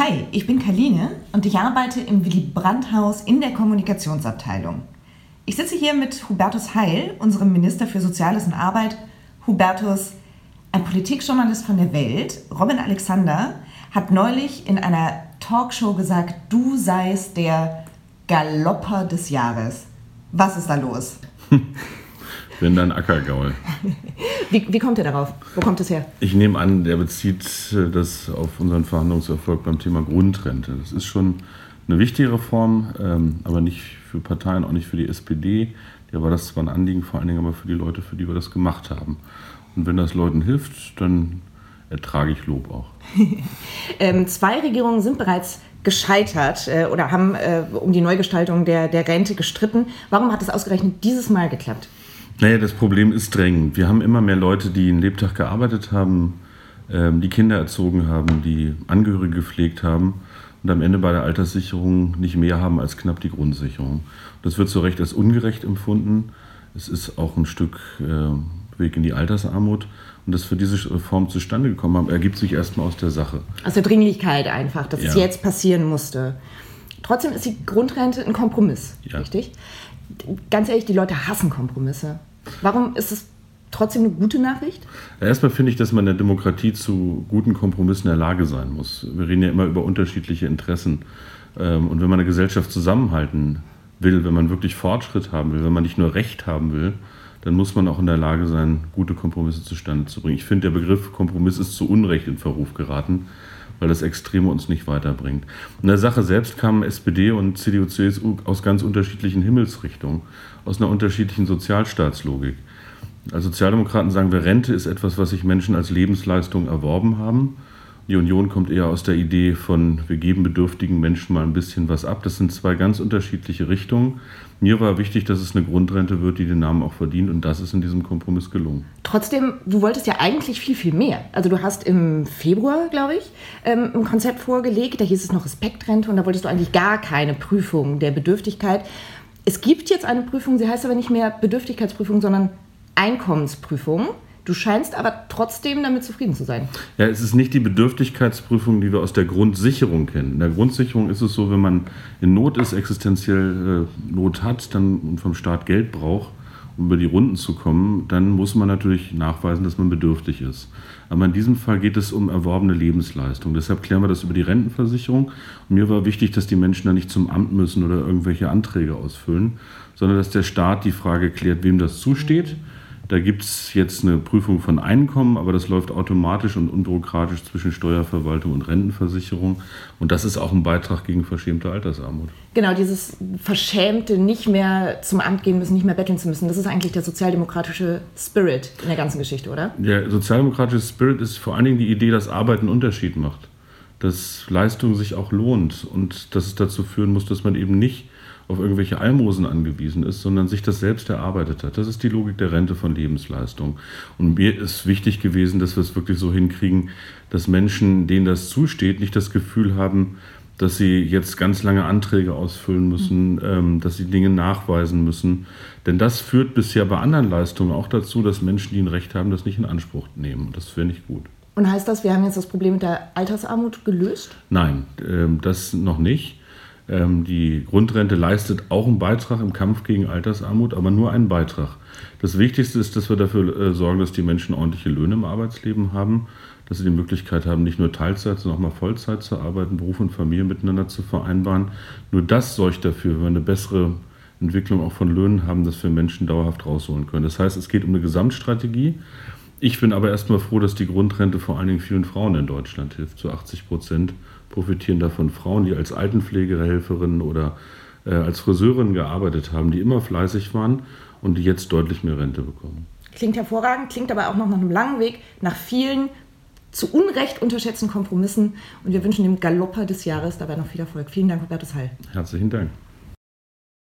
Hi, ich bin Kaline und ich arbeite im Willy Brandt-Haus in der Kommunikationsabteilung. Ich sitze hier mit Hubertus Heil, unserem Minister für Soziales und Arbeit. Hubertus, ein Politikjournalist von der Welt, Robin Alexander, hat neulich in einer Talkshow gesagt, du seist der Galopper des Jahres. Was ist da los? bin dann Ackergaul. Wie, wie kommt er darauf? Wo kommt es her? Ich nehme an, der bezieht äh, das auf unseren Verhandlungserfolg beim Thema Grundrente. Das ist schon eine wichtige Reform, ähm, aber nicht für Parteien, auch nicht für die SPD. Ja, war das zwar ein Anliegen, vor allen Dingen aber für die Leute, für die wir das gemacht haben. Und wenn das Leuten hilft, dann ertrage ich Lob auch. ähm, zwei Regierungen sind bereits gescheitert äh, oder haben äh, um die Neugestaltung der, der Rente gestritten. Warum hat es ausgerechnet dieses Mal geklappt? Naja, das Problem ist drängend. Wir haben immer mehr Leute, die einen Lebtag gearbeitet haben, ähm, die Kinder erzogen haben, die Angehörige gepflegt haben und am Ende bei der Alterssicherung nicht mehr haben als knapp die Grundsicherung. Das wird zu Recht als ungerecht empfunden. Es ist auch ein Stück äh, Weg in die Altersarmut. Und das für diese Reform zustande gekommen haben, ergibt sich erstmal aus der Sache. Aus der Dringlichkeit einfach, dass ja. es jetzt passieren musste. Trotzdem ist die Grundrente ein Kompromiss, ja. richtig? Ganz ehrlich, die Leute hassen Kompromisse. Warum ist es trotzdem eine gute Nachricht? Erstmal finde ich, dass man in der Demokratie zu guten Kompromissen in der Lage sein muss. Wir reden ja immer über unterschiedliche Interessen. Ähm, und wenn man eine Gesellschaft zusammenhalten will, wenn man wirklich Fortschritt haben will, wenn man nicht nur Recht haben will, dann muss man auch in der Lage sein, gute Kompromisse zustande zu bringen. Ich finde, der Begriff Kompromiss ist zu Unrecht in Verruf geraten, weil das Extreme uns nicht weiterbringt. In der Sache selbst kamen SPD und CDU, CSU aus ganz unterschiedlichen Himmelsrichtungen, aus einer unterschiedlichen Sozialstaatslogik. Als Sozialdemokraten sagen wir, Rente ist etwas, was sich Menschen als Lebensleistung erworben haben. Die Union kommt eher aus der Idee von, wir geben bedürftigen Menschen mal ein bisschen was ab. Das sind zwei ganz unterschiedliche Richtungen. Mir war wichtig, dass es eine Grundrente wird, die den Namen auch verdient und das ist in diesem Kompromiss gelungen. Trotzdem, du wolltest ja eigentlich viel, viel mehr. Also du hast im Februar, glaube ich, ähm, ein Konzept vorgelegt, da hieß es noch Respektrente und da wolltest du eigentlich gar keine Prüfung der Bedürftigkeit. Es gibt jetzt eine Prüfung, sie heißt aber nicht mehr Bedürftigkeitsprüfung, sondern Einkommensprüfung. Du scheinst aber trotzdem damit zufrieden zu sein. Ja, es ist nicht die Bedürftigkeitsprüfung, die wir aus der Grundsicherung kennen. In der Grundsicherung ist es so, wenn man in Not ist, existenziell äh, Not hat, dann vom Staat Geld braucht, um über die Runden zu kommen, dann muss man natürlich nachweisen, dass man bedürftig ist. Aber in diesem Fall geht es um erworbene Lebensleistung. Deshalb klären wir das über die Rentenversicherung. Und mir war wichtig, dass die Menschen da nicht zum Amt müssen oder irgendwelche Anträge ausfüllen, sondern dass der Staat die Frage klärt, wem das zusteht. Da gibt es jetzt eine Prüfung von Einkommen, aber das läuft automatisch und unbürokratisch zwischen Steuerverwaltung und Rentenversicherung. Und das ist auch ein Beitrag gegen verschämte Altersarmut. Genau, dieses Verschämte, nicht mehr zum Amt gehen müssen, nicht mehr betteln zu müssen, das ist eigentlich der sozialdemokratische Spirit in der ganzen Geschichte, oder? Der sozialdemokratische Spirit ist vor allen Dingen die Idee, dass Arbeit einen Unterschied macht. Dass Leistung sich auch lohnt und dass es dazu führen muss, dass man eben nicht auf irgendwelche Almosen angewiesen ist, sondern sich das selbst erarbeitet hat. Das ist die Logik der Rente von Lebensleistung. Und mir ist wichtig gewesen, dass wir es wirklich so hinkriegen, dass Menschen, denen das zusteht, nicht das Gefühl haben, dass sie jetzt ganz lange Anträge ausfüllen müssen, mhm. ähm, dass sie Dinge nachweisen müssen. Denn das führt bisher bei anderen Leistungen auch dazu, dass Menschen, die ein Recht haben, das nicht in Anspruch nehmen. Das finde ich gut. Und heißt das, wir haben jetzt das Problem mit der Altersarmut gelöst? Nein, ähm, das noch nicht. Ähm, die Grundrente leistet auch einen Beitrag im Kampf gegen Altersarmut, aber nur einen Beitrag. Das Wichtigste ist, dass wir dafür äh, sorgen, dass die Menschen ordentliche Löhne im Arbeitsleben haben, dass sie die Möglichkeit haben, nicht nur Teilzeit, sondern auch mal Vollzeit zu arbeiten, Beruf und Familie miteinander zu vereinbaren. Nur das sorgt dafür, wenn wir eine bessere Entwicklung auch von Löhnen haben, dass wir Menschen dauerhaft rausholen können. Das heißt, es geht um eine Gesamtstrategie. Ich bin aber erstmal froh, dass die Grundrente vor allen Dingen vielen Frauen in Deutschland hilft, zu 80 Prozent profitieren davon Frauen, die als Altenpflegehelferinnen oder äh, als Friseurin gearbeitet haben, die immer fleißig waren und die jetzt deutlich mehr Rente bekommen. Klingt hervorragend, klingt aber auch noch nach einem langen Weg, nach vielen zu Unrecht unterschätzten Kompromissen. Und wir wünschen dem Galopper des Jahres dabei noch viel Erfolg. Vielen Dank, Hubertus Heil. Herzlichen Dank.